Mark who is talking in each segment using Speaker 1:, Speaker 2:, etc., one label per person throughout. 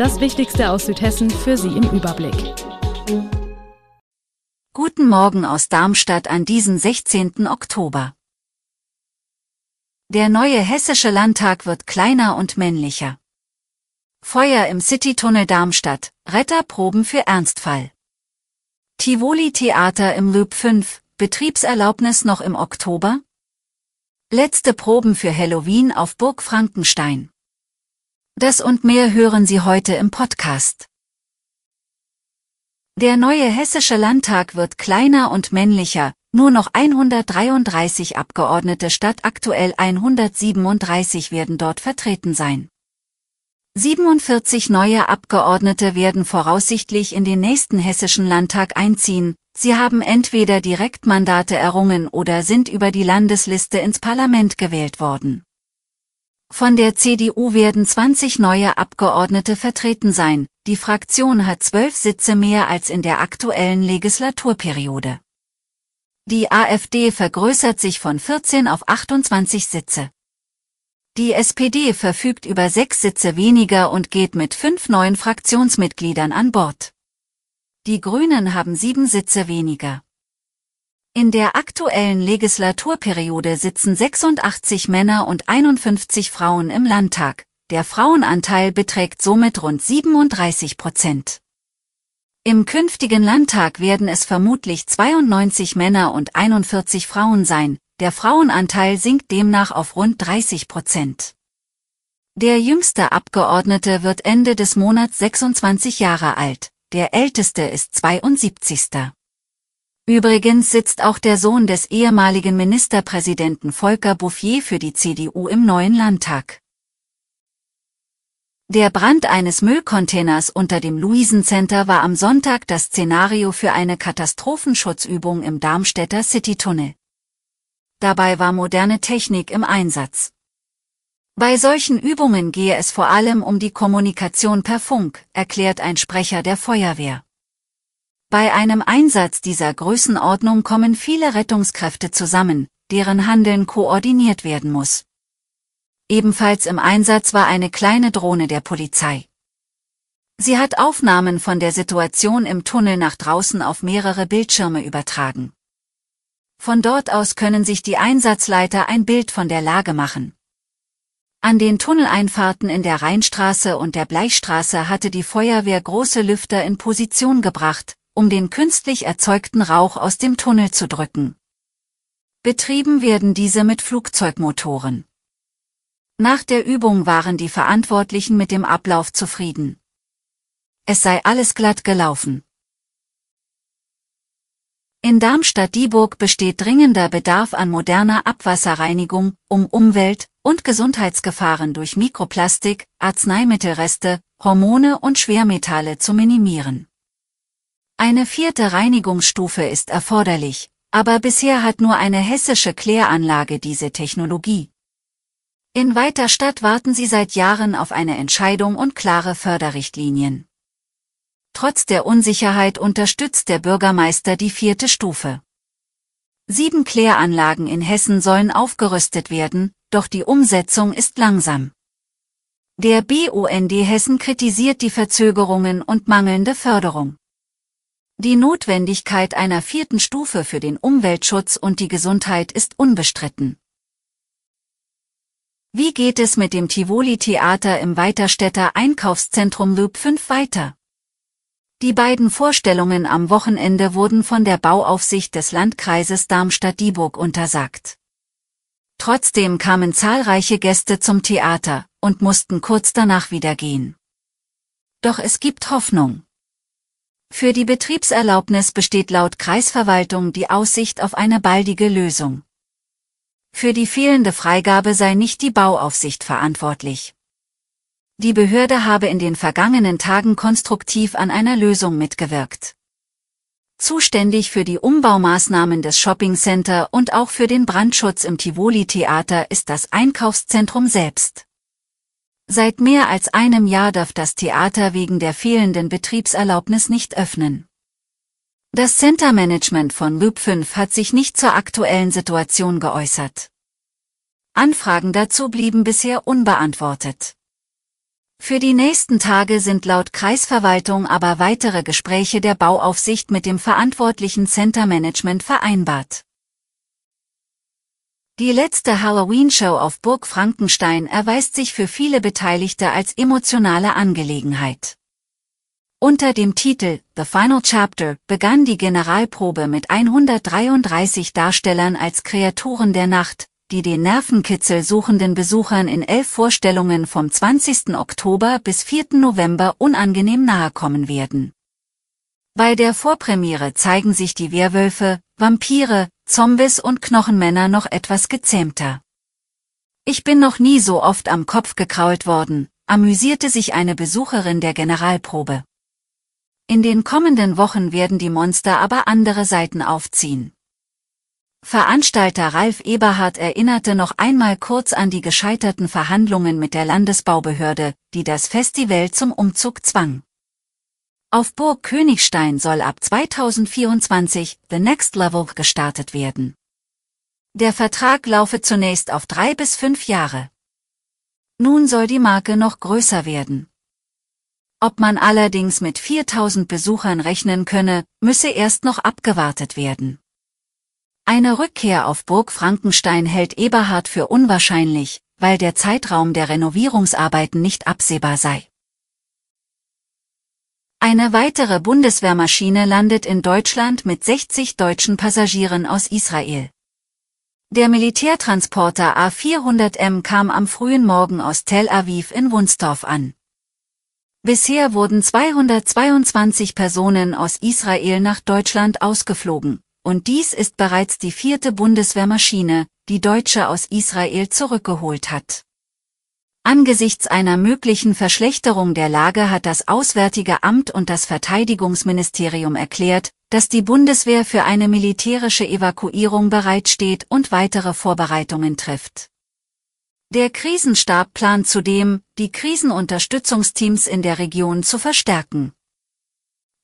Speaker 1: Das Wichtigste aus Südhessen für Sie im Überblick.
Speaker 2: Guten Morgen aus Darmstadt an diesem 16. Oktober. Der neue hessische Landtag wird kleiner und männlicher. Feuer im Citytunnel Darmstadt, Retterproben für Ernstfall. Tivoli Theater im Loop 5, Betriebserlaubnis noch im Oktober? Letzte Proben für Halloween auf Burg Frankenstein. Das und mehr hören Sie heute im Podcast. Der neue hessische Landtag wird kleiner und männlicher, nur noch 133 Abgeordnete statt aktuell 137 werden dort vertreten sein. 47 neue Abgeordnete werden voraussichtlich in den nächsten hessischen Landtag einziehen, Sie haben entweder Direktmandate errungen oder sind über die Landesliste ins Parlament gewählt worden. Von der CDU werden 20 neue Abgeordnete vertreten sein, die Fraktion hat zwölf Sitze mehr als in der aktuellen Legislaturperiode. Die AfD vergrößert sich von 14 auf 28 Sitze. Die SPD verfügt über sechs Sitze weniger und geht mit fünf neuen Fraktionsmitgliedern an Bord. Die Grünen haben sieben Sitze weniger. In der aktuellen Legislaturperiode sitzen 86 Männer und 51 Frauen im Landtag. Der Frauenanteil beträgt somit rund 37 Prozent. Im künftigen Landtag werden es vermutlich 92 Männer und 41 Frauen sein, der Frauenanteil sinkt demnach auf rund 30 Prozent. Der jüngste Abgeordnete wird Ende des Monats 26 Jahre alt der älteste ist 72. Übrigens sitzt auch der Sohn des ehemaligen Ministerpräsidenten Volker Bouffier für die CDU im neuen Landtag. Der Brand eines Müllcontainers unter dem Luisencenter war am Sonntag das Szenario für eine Katastrophenschutzübung im Darmstädter Citytunnel. Dabei war moderne Technik im Einsatz. Bei solchen Übungen gehe es vor allem um die Kommunikation per Funk, erklärt ein Sprecher der Feuerwehr. Bei einem Einsatz dieser Größenordnung kommen viele Rettungskräfte zusammen, deren Handeln koordiniert werden muss. Ebenfalls im Einsatz war eine kleine Drohne der Polizei. Sie hat Aufnahmen von der Situation im Tunnel nach draußen auf mehrere Bildschirme übertragen. Von dort aus können sich die Einsatzleiter ein Bild von der Lage machen. An den Tunneleinfahrten in der Rheinstraße und der Bleichstraße hatte die Feuerwehr große Lüfter in Position gebracht, um den künstlich erzeugten Rauch aus dem Tunnel zu drücken. Betrieben werden diese mit Flugzeugmotoren. Nach der Übung waren die Verantwortlichen mit dem Ablauf zufrieden. Es sei alles glatt gelaufen. In Darmstadt-Dieburg besteht dringender Bedarf an moderner Abwasserreinigung, um Umwelt- und Gesundheitsgefahren durch Mikroplastik, Arzneimittelreste, Hormone und Schwermetalle zu minimieren. Eine vierte Reinigungsstufe ist erforderlich, aber bisher hat nur eine hessische Kläranlage diese Technologie. In weiter Stadt warten sie seit Jahren auf eine Entscheidung und klare Förderrichtlinien. Trotz der Unsicherheit unterstützt der Bürgermeister die vierte Stufe. Sieben Kläranlagen in Hessen sollen aufgerüstet werden, doch die Umsetzung ist langsam. Der BUND Hessen kritisiert die Verzögerungen und mangelnde Förderung. Die Notwendigkeit einer vierten Stufe für den Umweltschutz und die Gesundheit ist unbestritten. Wie geht es mit dem Tivoli Theater im Weiterstädter Einkaufszentrum Loop 5 weiter? Die beiden Vorstellungen am Wochenende wurden von der Bauaufsicht des Landkreises Darmstadt-Dieburg untersagt. Trotzdem kamen zahlreiche Gäste zum Theater und mussten kurz danach wieder gehen. Doch es gibt Hoffnung. Für die Betriebserlaubnis besteht laut Kreisverwaltung die Aussicht auf eine baldige Lösung. Für die fehlende Freigabe sei nicht die Bauaufsicht verantwortlich. Die Behörde habe in den vergangenen Tagen konstruktiv an einer Lösung mitgewirkt. Zuständig für die Umbaumaßnahmen des Shoppingcenter und auch für den Brandschutz im Tivoli-Theater ist das Einkaufszentrum selbst. Seit mehr als einem Jahr darf das Theater wegen der fehlenden Betriebserlaubnis nicht öffnen. Das Centermanagement von Loop 5 hat sich nicht zur aktuellen Situation geäußert. Anfragen dazu blieben bisher unbeantwortet. Für die nächsten Tage sind laut Kreisverwaltung aber weitere Gespräche der Bauaufsicht mit dem verantwortlichen Centermanagement vereinbart. Die letzte Halloween-Show auf Burg Frankenstein erweist sich für viele Beteiligte als emotionale Angelegenheit. Unter dem Titel The Final Chapter begann die Generalprobe mit 133 Darstellern als Kreaturen der Nacht, die den Nervenkitzel suchenden Besuchern in elf Vorstellungen vom 20. Oktober bis 4. November unangenehm nahe kommen werden. Bei der Vorpremiere zeigen sich die Werwölfe, Vampire, Zombies und Knochenmänner noch etwas gezähmter. Ich bin noch nie so oft am Kopf gekrault worden, amüsierte sich eine Besucherin der Generalprobe. In den kommenden Wochen werden die Monster aber andere Seiten aufziehen. Veranstalter Ralf Eberhard erinnerte noch einmal kurz an die gescheiterten Verhandlungen mit der Landesbaubehörde, die das Festival zum Umzug zwang. Auf Burg Königstein soll ab 2024 The Next Level gestartet werden. Der Vertrag laufe zunächst auf drei bis fünf Jahre. Nun soll die Marke noch größer werden. Ob man allerdings mit 4000 Besuchern rechnen könne, müsse erst noch abgewartet werden. Eine Rückkehr auf Burg Frankenstein hält Eberhard für unwahrscheinlich, weil der Zeitraum der Renovierungsarbeiten nicht absehbar sei. Eine weitere Bundeswehrmaschine landet in Deutschland mit 60 deutschen Passagieren aus Israel. Der Militärtransporter A400M kam am frühen Morgen aus Tel Aviv in Wunstorf an. Bisher wurden 222 Personen aus Israel nach Deutschland ausgeflogen, und dies ist bereits die vierte Bundeswehrmaschine, die Deutsche aus Israel zurückgeholt hat. Angesichts einer möglichen Verschlechterung der Lage hat das Auswärtige Amt und das Verteidigungsministerium erklärt, dass die Bundeswehr für eine militärische Evakuierung bereitsteht und weitere Vorbereitungen trifft. Der Krisenstab plant zudem, die Krisenunterstützungsteams in der Region zu verstärken.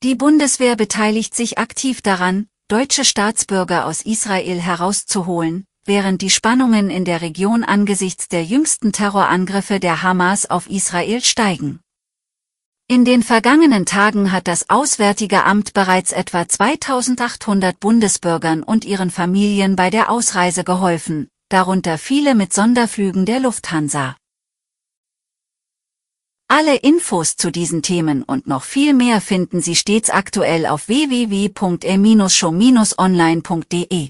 Speaker 2: Die Bundeswehr beteiligt sich aktiv daran, deutsche Staatsbürger aus Israel herauszuholen, während die Spannungen in der Region angesichts der jüngsten Terrorangriffe der Hamas auf Israel steigen. In den vergangenen Tagen hat das Auswärtige Amt bereits etwa 2800 Bundesbürgern und ihren Familien bei der Ausreise geholfen, darunter viele mit Sonderflügen der Lufthansa. Alle Infos zu diesen Themen und noch viel mehr finden Sie stets aktuell auf www.e-show-online.de.